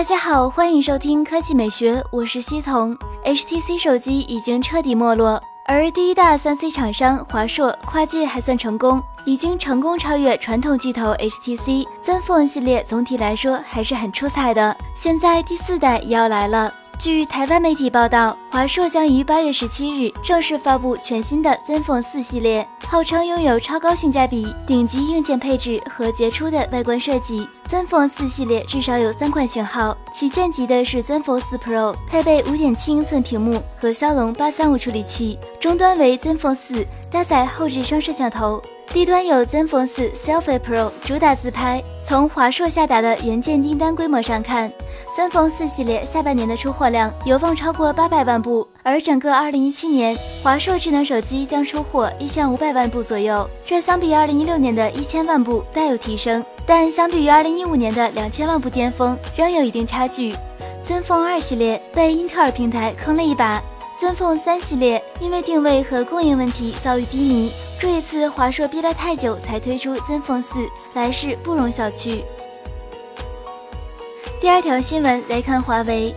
大家好，欢迎收听科技美学，我是西彤。HTC 手机已经彻底没落，而第一大三 C 厂商华硕跨界还算成功，已经成功超越传统巨头 HTC。Zenfone 系列总体来说还是很出彩的，现在第四代也要来了。据台湾媒体报道，华硕将于八月十七日正式发布全新的 Zenfone 四系列，号称拥有超高性价比、顶级硬件配置和杰出的外观设计。Zenfone 四系列至少有三款型号，旗舰级的是 Zenfone 四 Pro，配备五点七英寸屏幕和骁龙八三五处理器，终端为 Zenfone 四，搭载后置双摄像头。低端有 Zenfone 4 Selfie Pro，主打自拍。从华硕下达的原件订单规模上看，Zenfone 4系列下半年的出货量有望超过八百万部，而整个2017年，华硕智能手机将出货一千五百万部左右。这相比2016年的一千万部大有提升，但相比于2015年的两千万部巅峰，仍有一定差距。Zenfone 2系列被英特尔平台坑了一把，Zenfone 3系列因为定位和供应问题遭遇低迷。这一次华硕憋了太久才推出 Zenfone 4，来势不容小觑。第二条新闻来看华为，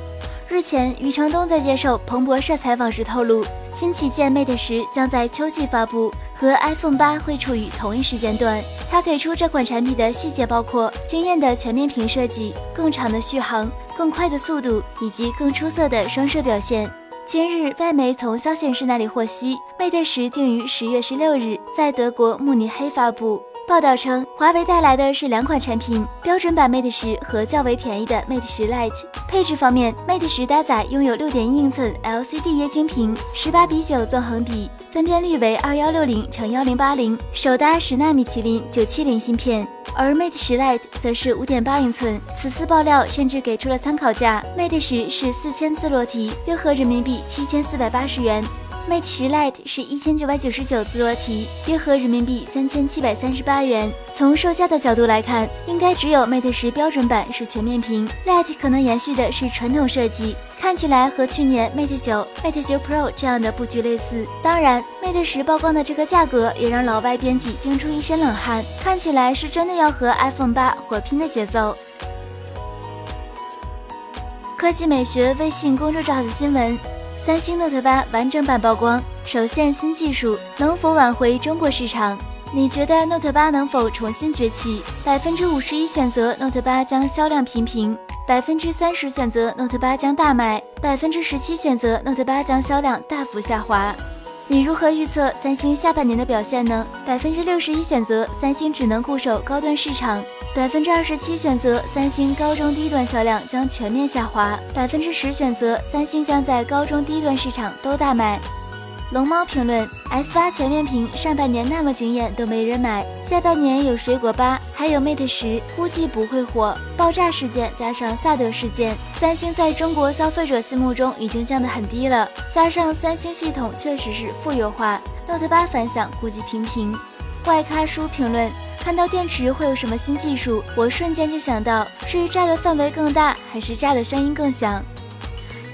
日前余承东在接受彭博社采访时透露，新旗舰 Mate 十将在秋季发布，和 iPhone 八会处于同一时间段。他给出这款产品的细节包括惊艳的全面屏设计、更长的续航、更快的速度以及更出色的双摄表现。今日，外媒从肖先生那里获悉，Mate 十定于十月十六日在德国慕尼黑发布。报道称，华为带来的是两款产品：标准版 Mate 十和较为便宜的 Mate 十 Lite。配置方面，Mate 十搭载拥有六点一英寸 LCD 液晶屏，十八比九纵横比，分辨率为二幺六零乘幺零八零，首搭十纳米麒麟九七零芯片。而 Mate 十 Lite 则是五点八英寸。此次爆料甚至给出了参考价，Mate 十是四千字裸体，约合人民币七千四百八十元；Mate 十 Lite 是一千九百九十九字裸体，约合人民币三千七百三十八元。从售价的角度来看，应该只有 Mate 十标准版是全面屏，Lite 可能延续的是传统设计。看起来和去年 Mate 九、Mate 九 Pro 这样的布局类似。当然，Mate 十曝光的这个价格也让老外编辑惊出一身冷汗，看起来是真的要和 iPhone 八火拼的节奏。科技美学微信公众号的新闻：三星 Note 八完整版曝光，首现新技术，能否挽回中国市场？你觉得 Note 八能否重新崛起？百分之五十一选择 Note 八将销量平平。百分之三十选择 Note 八将大卖，百分之十七选择 Note 八将销量大幅下滑。你如何预测三星下半年的表现呢？百分之六十一选择三星只能固守高端市场，百分之二十七选择三星高中低端销量将全面下滑，百分之十选择三星将在高中低端市场都大卖。龙猫评论：S 八全面屏上半年那么惊艳都没人买，下半年有水果八，还有 Mate 十，估计不会火。爆炸事件加上萨德事件，三星在中国消费者心目中已经降得很低了。加上三星系统确实是负优化，Note 八反响估计平平。外咖叔评论：看到电池会有什么新技术，我瞬间就想到是炸的范围更大，还是炸的声音更响。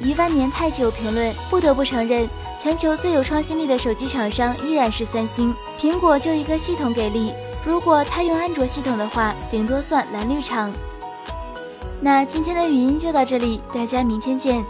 一万年太久评论：不得不承认。全球最有创新力的手机厂商依然是三星，苹果就一个系统给力。如果他用安卓系统的话，顶多算蓝绿厂。那今天的语音就到这里，大家明天见。